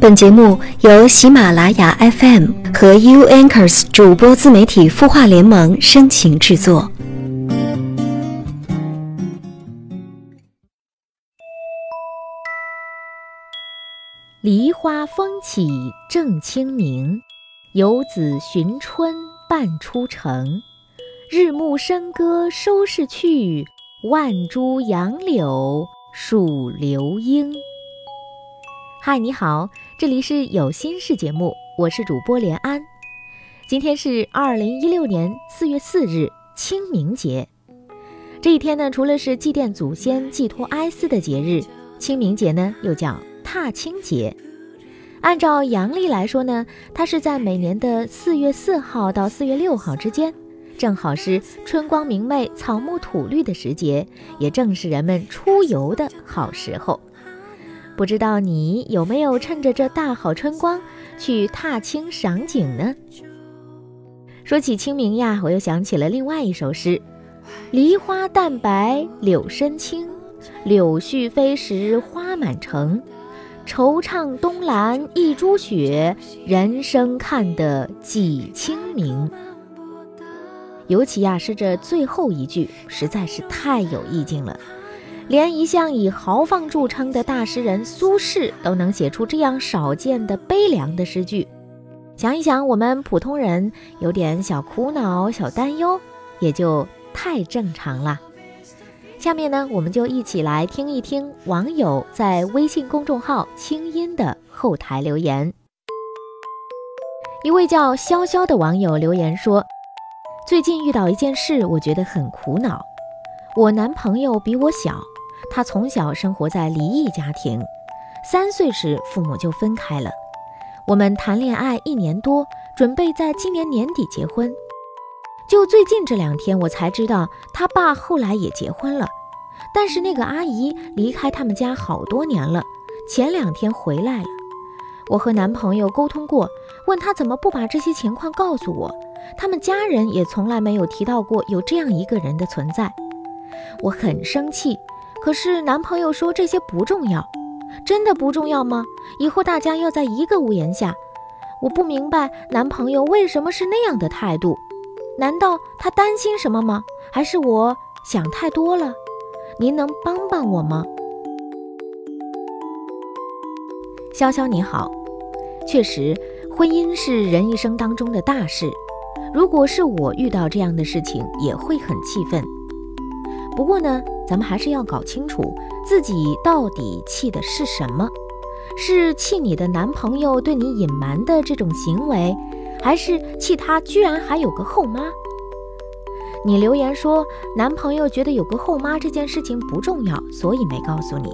本节目由喜马拉雅 FM 和 U Anchors 主播自媒体孵化联盟深情制作。梨花风起正清明，游子寻春半出城。日暮笙歌收拾去，万株杨柳数流莺。嗨，你好，这里是有心事节目，我是主播连安。今天是二零一六年四月四日，清明节。这一天呢，除了是祭奠祖先、寄托哀思的节日，清明节呢又叫踏青节。按照阳历来说呢，它是在每年的四月四号到四月六号之间，正好是春光明媚、草木吐绿的时节，也正是人们出游的好时候。不知道你有没有趁着这大好春光去踏青赏景呢？说起清明呀，我又想起了另外一首诗：“梨花淡白柳深青，柳絮飞时花满城。惆怅东栏一株雪，人生看得几清明。”尤其呀，是这最后一句，实在是太有意境了。连一向以豪放著称的大诗人苏轼都能写出这样少见的悲凉的诗句，想一想，我们普通人有点小苦恼、小担忧，也就太正常了。下面呢，我们就一起来听一听网友在微信公众号“清音”的后台留言。一位叫潇潇的网友留言说：“最近遇到一件事，我觉得很苦恼。我男朋友比我小。”他从小生活在离异家庭，三岁时父母就分开了。我们谈恋爱一年多，准备在今年年底结婚。就最近这两天，我才知道他爸后来也结婚了。但是那个阿姨离开他们家好多年了，前两天回来了。我和男朋友沟通过，问他怎么不把这些情况告诉我。他们家人也从来没有提到过有这样一个人的存在。我很生气。可是男朋友说这些不重要，真的不重要吗？以后大家要在一个屋檐下。我不明白男朋友为什么是那样的态度，难道他担心什么吗？还是我想太多了？您能帮帮我吗？潇潇你好，确实，婚姻是人一生当中的大事。如果是我遇到这样的事情，也会很气愤。不过呢。咱们还是要搞清楚自己到底气的是什么，是气你的男朋友对你隐瞒的这种行为，还是气他居然还有个后妈？你留言说男朋友觉得有个后妈这件事情不重要，所以没告诉你。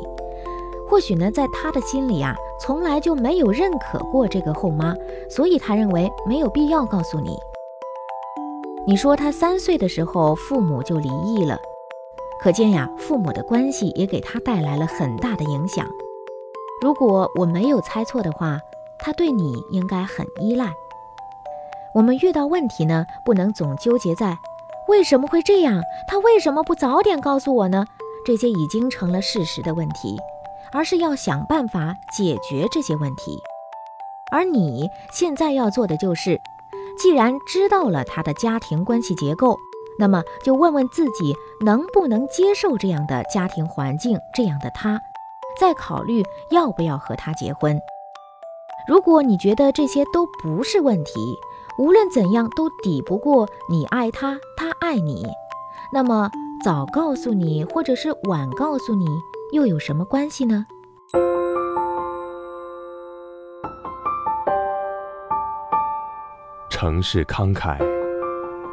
或许呢，在他的心里啊，从来就没有认可过这个后妈，所以他认为没有必要告诉你。你说他三岁的时候父母就离异了。可见呀，父母的关系也给他带来了很大的影响。如果我没有猜错的话，他对你应该很依赖。我们遇到问题呢，不能总纠结在为什么会这样，他为什么不早点告诉我呢？这些已经成了事实的问题，而是要想办法解决这些问题。而你现在要做的就是，既然知道了他的家庭关系结构。那么就问问自己能不能接受这样的家庭环境，这样的他，再考虑要不要和他结婚。如果你觉得这些都不是问题，无论怎样都抵不过你爱他，他爱你，那么早告诉你或者是晚告诉你又有什么关系呢？城市慷慨。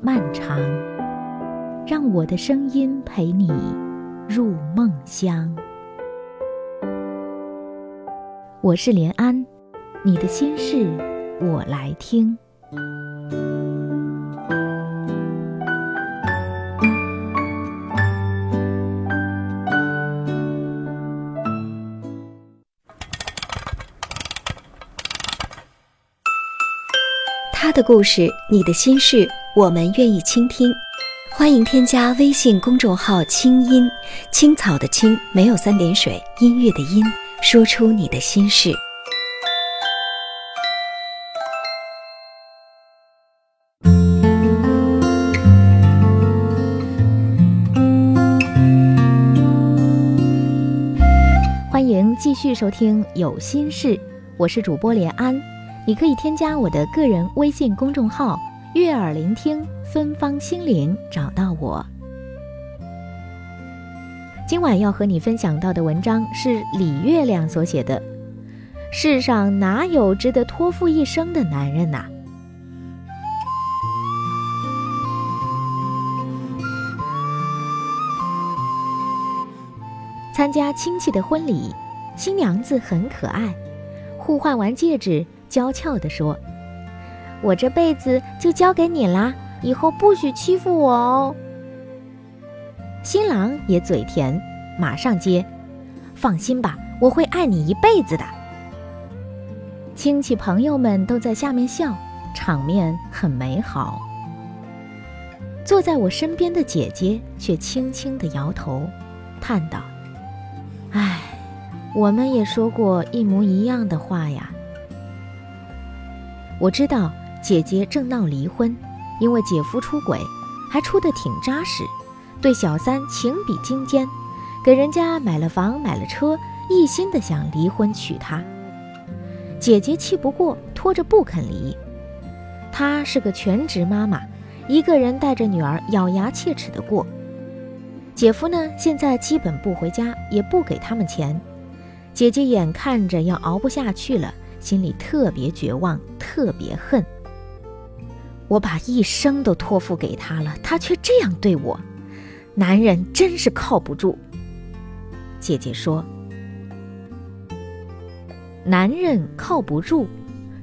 漫长，让我的声音陪你入梦乡。我是连安，你的心事我来听。他的故事，你的心事，我们愿意倾听。欢迎添加微信公众号“清音青草”的青没有三点水，音乐的音，说出你的心事。欢迎继续收听《有心事》，我是主播连安。你可以添加我的个人微信公众号“悦耳聆听芬芳心灵”，找到我。今晚要和你分享到的文章是李月亮所写的：“世上哪有值得托付一生的男人呐？”参加亲戚的婚礼，新娘子很可爱，互换完戒指。娇俏地说：“我这辈子就交给你啦，以后不许欺负我哦。”新郎也嘴甜，马上接：“放心吧，我会爱你一辈子的。”亲戚朋友们都在下面笑，场面很美好。坐在我身边的姐姐却轻轻地摇头，叹道：“唉，我们也说过一模一样的话呀。”我知道姐姐正闹离婚，因为姐夫出轨，还出得挺扎实，对小三情比金坚，给人家买了房买了车，一心的想离婚娶她。姐姐气不过，拖着不肯离。她是个全职妈妈，一个人带着女儿咬牙切齿的过。姐夫呢，现在基本不回家，也不给他们钱。姐姐眼看着要熬不下去了。心里特别绝望，特别恨。我把一生都托付给他了，他却这样对我，男人真是靠不住。姐姐说：“男人靠不住，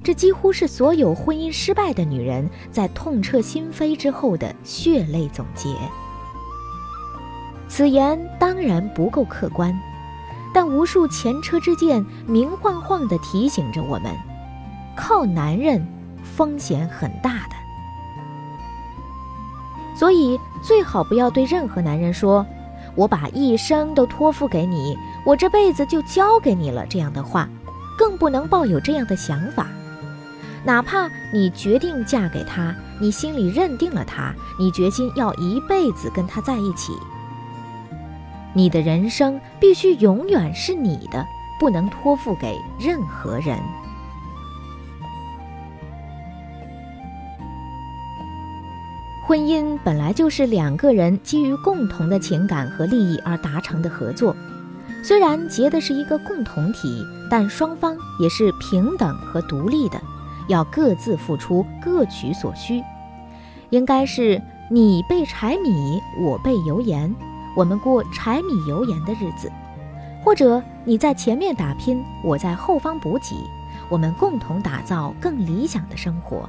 这几乎是所有婚姻失败的女人在痛彻心扉之后的血泪总结。”此言当然不够客观。但无数前车之鉴明晃晃地提醒着我们：靠男人风险很大的。所以最好不要对任何男人说“我把一生都托付给你，我这辈子就交给你了”这样的话，更不能抱有这样的想法。哪怕你决定嫁给他，你心里认定了他，你决心要一辈子跟他在一起。你的人生必须永远是你的，不能托付给任何人。婚姻本来就是两个人基于共同的情感和利益而达成的合作，虽然结的是一个共同体，但双方也是平等和独立的，要各自付出，各取所需。应该是你备柴米，我备油盐。我们过柴米油盐的日子，或者你在前面打拼，我在后方补给，我们共同打造更理想的生活。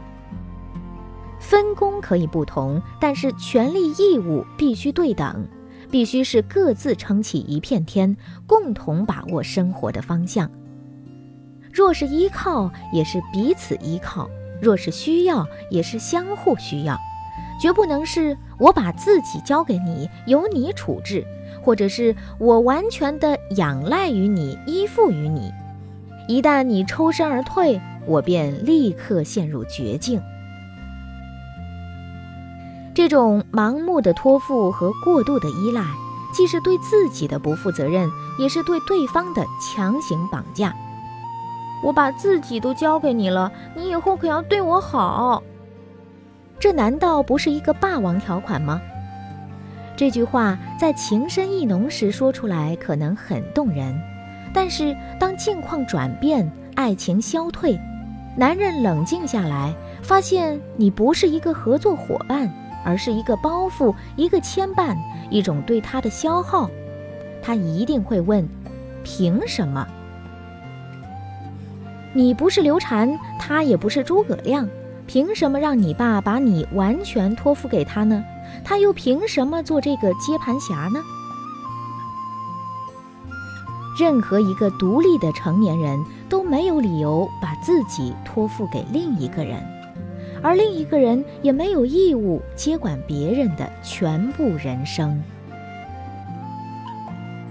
分工可以不同，但是权利义务必须对等，必须是各自撑起一片天，共同把握生活的方向。若是依靠，也是彼此依靠；若是需要，也是相互需要。绝不能是我把自己交给你，由你处置，或者是我完全的仰赖于你，依附于你。一旦你抽身而退，我便立刻陷入绝境。这种盲目的托付和过度的依赖，既是对自己的不负责任，也是对对方的强行绑架。我把自己都交给你了，你以后可要对我好。这难道不是一个霸王条款吗？这句话在情深意浓时说出来可能很动人，但是当境况转变，爱情消退，男人冷静下来，发现你不是一个合作伙伴，而是一个包袱、一个牵绊、一种对他的消耗，他一定会问：凭什么？你不是刘禅，他也不是诸葛亮，凭什么让你爸把你完全托付给他呢？他又凭什么做这个接盘侠呢？任何一个独立的成年人都没有理由把自己托付给另一个人，而另一个人也没有义务接管别人的全部人生。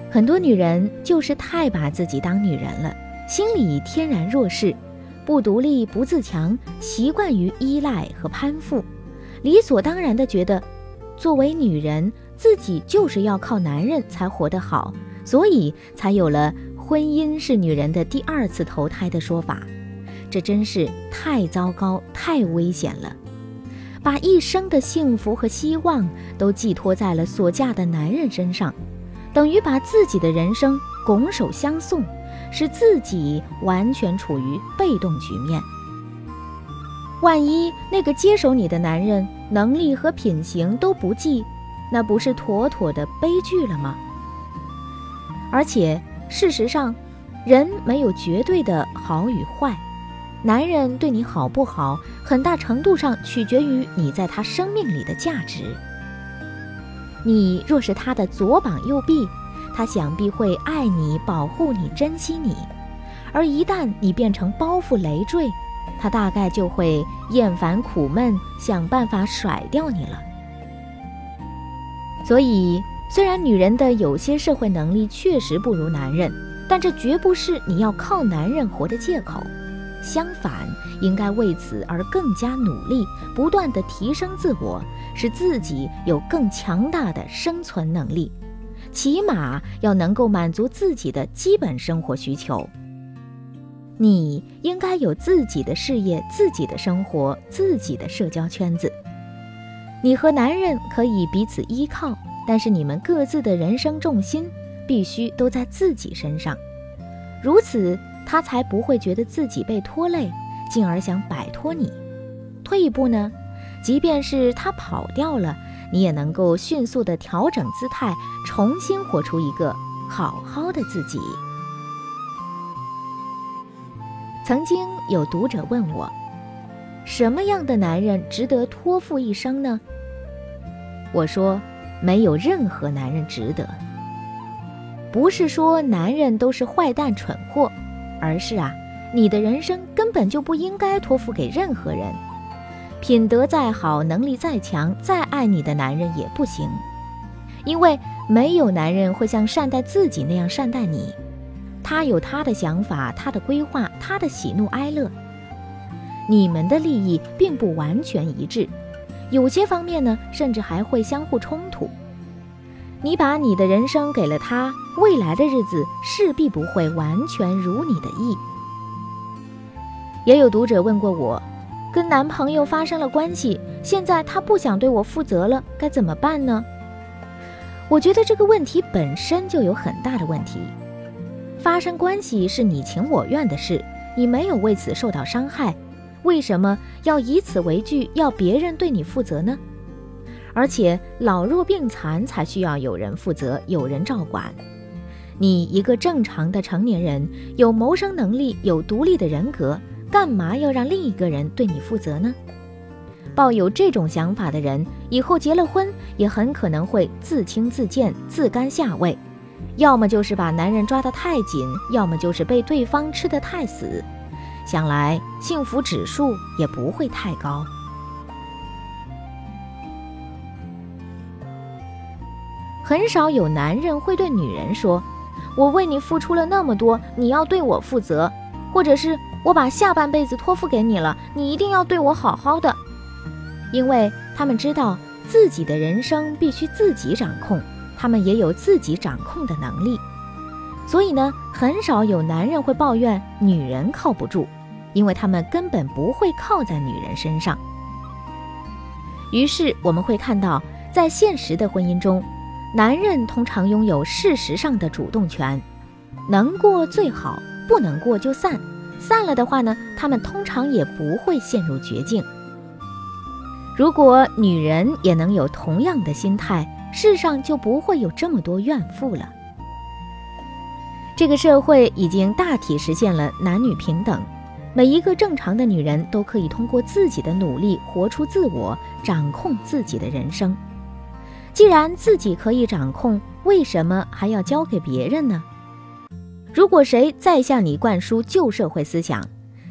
很多女人就是太把自己当女人了，心理天然弱势，不独立不自强，习惯于依赖和攀附，理所当然的觉得，作为女人自己就是要靠男人才活得好。所以才有了“婚姻是女人的第二次投胎”的说法，这真是太糟糕、太危险了。把一生的幸福和希望都寄托在了所嫁的男人身上，等于把自己的人生拱手相送，使自己完全处于被动局面。万一那个接手你的男人能力和品行都不济，那不是妥妥的悲剧了吗？而且，事实上，人没有绝对的好与坏。男人对你好不好，很大程度上取决于你在他生命里的价值。你若是他的左膀右臂，他想必会爱你、保护你、珍惜你；而一旦你变成包袱累赘，他大概就会厌烦苦闷，想办法甩掉你了。所以。虽然女人的有些社会能力确实不如男人，但这绝不是你要靠男人活的借口。相反，应该为此而更加努力，不断地提升自我，使自己有更强大的生存能力，起码要能够满足自己的基本生活需求。你应该有自己的事业、自己的生活、自己的社交圈子。你和男人可以彼此依靠。但是你们各自的人生重心必须都在自己身上，如此他才不会觉得自己被拖累，进而想摆脱你。退一步呢，即便是他跑掉了，你也能够迅速的调整姿态，重新活出一个好好的自己。曾经有读者问我，什么样的男人值得托付一生呢？我说。没有任何男人值得。不是说男人都是坏蛋蠢货，而是啊，你的人生根本就不应该托付给任何人。品德再好，能力再强，再爱你的男人也不行，因为没有男人会像善待自己那样善待你。他有他的想法，他的规划，他的喜怒哀乐。你们的利益并不完全一致。有些方面呢，甚至还会相互冲突。你把你的人生给了他，未来的日子势必不会完全如你的意。也有读者问过我，跟男朋友发生了关系，现在他不想对我负责了，该怎么办呢？我觉得这个问题本身就有很大的问题。发生关系是你情我愿的事，你没有为此受到伤害。为什么要以此为据，要别人对你负责呢？而且老弱病残才需要有人负责，有人照管。你一个正常的成年人，有谋生能力，有独立的人格，干嘛要让另一个人对你负责呢？抱有这种想法的人，以后结了婚也很可能会自轻自贱、自甘下位，要么就是把男人抓得太紧，要么就是被对方吃得太死。想来幸福指数也不会太高。很少有男人会对女人说：“我为你付出了那么多，你要对我负责。”或者是我把下半辈子托付给你了，你一定要对我好好的。因为他们知道自己的人生必须自己掌控，他们也有自己掌控的能力。所以呢，很少有男人会抱怨女人靠不住，因为他们根本不会靠在女人身上。于是我们会看到，在现实的婚姻中，男人通常拥有事实上的主动权，能过最好，不能过就散。散了的话呢，他们通常也不会陷入绝境。如果女人也能有同样的心态，世上就不会有这么多怨妇了。这个社会已经大体实现了男女平等，每一个正常的女人都可以通过自己的努力活出自我，掌控自己的人生。既然自己可以掌控，为什么还要交给别人呢？如果谁再向你灌输旧社会思想，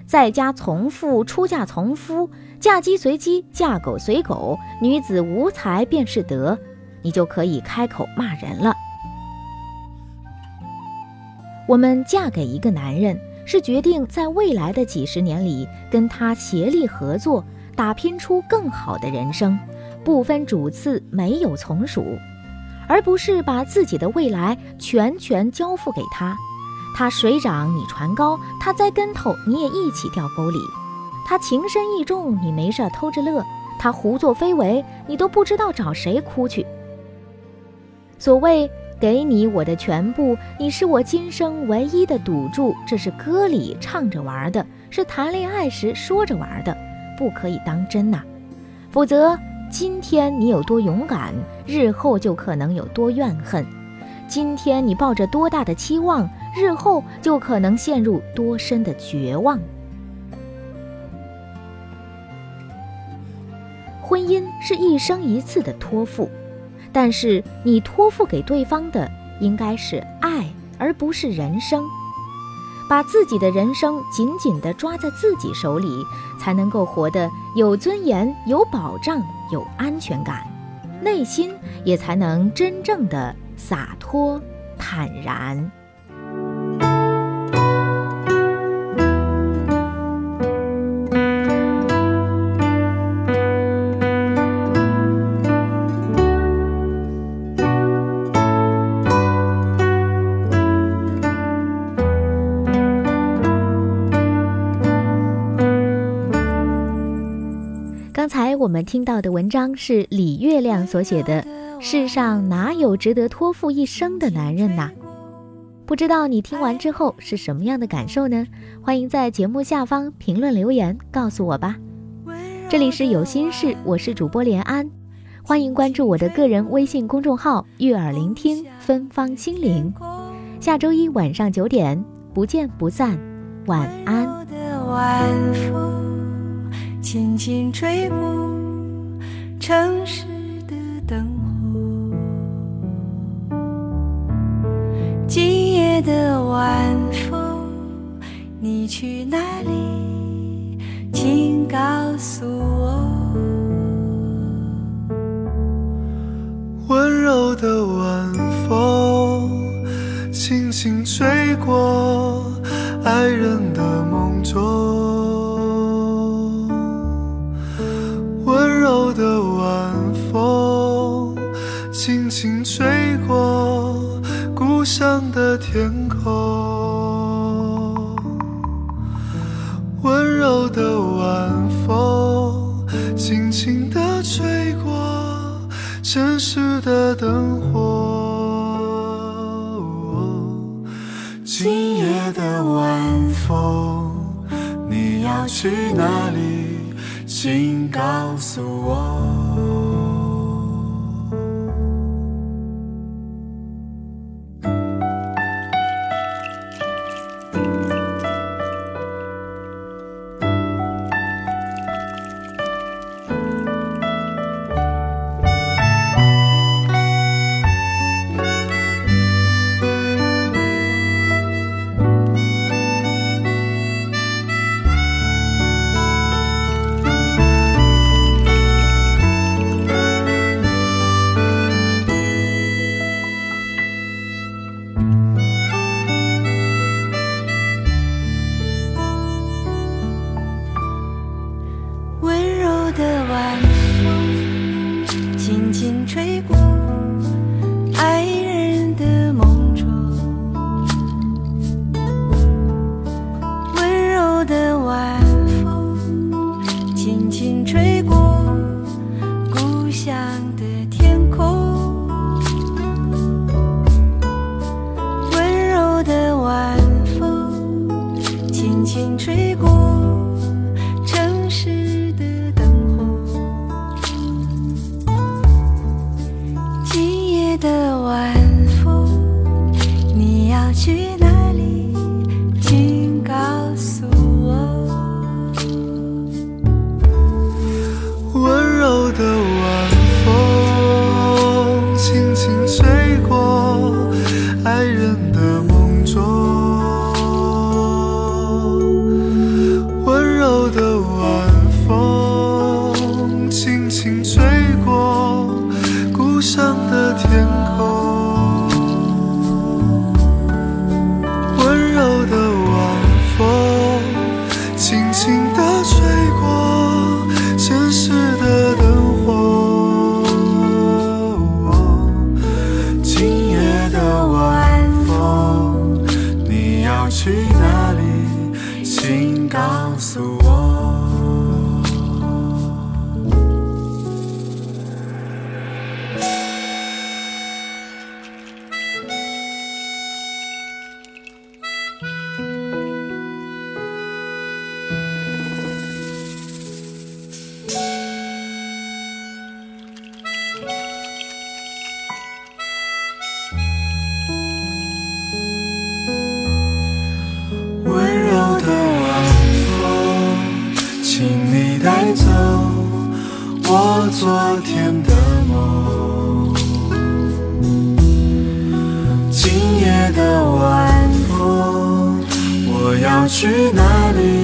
在家从父，出嫁从夫，嫁鸡随鸡，嫁狗随狗，女子无才便是德，你就可以开口骂人了。我们嫁给一个男人，是决定在未来的几十年里跟他协力合作，打拼出更好的人生，不分主次，没有从属，而不是把自己的未来全权交付给他。他水涨你船高，他栽跟头你也一起掉沟里；他情深意重，你没事偷着乐；他胡作非为，你都不知道找谁哭去。所谓给你我的全部，你是我今生唯一的赌注，这是歌里唱着玩的，是谈恋爱时说着玩的，不可以当真呐！否则，今天你有多勇敢，日后就可能有多怨恨；今天你抱着多大的期望。日后就可能陷入多深的绝望。婚姻是一生一次的托付，但是你托付给对方的应该是爱，而不是人生。把自己的人生紧紧地抓在自己手里，才能够活得有尊严、有保障、有安全感，内心也才能真正的洒脱坦然。刚才我们听到的文章是李月亮所写的。世上哪有值得托付一生的男人呐？不知道你听完之后是什么样的感受呢？欢迎在节目下方评论留言告诉我吧。这里是有心事，我是主播连安，欢迎关注我的个人微信公众号“悦耳聆听芬芳心灵”。下周一晚上九点不见不散，晚安。轻轻吹过城市的灯火，今夜的晚风，你去哪里？风，你要去哪里？请告诉我。去我昨天的梦。今夜的晚风，我要去哪里？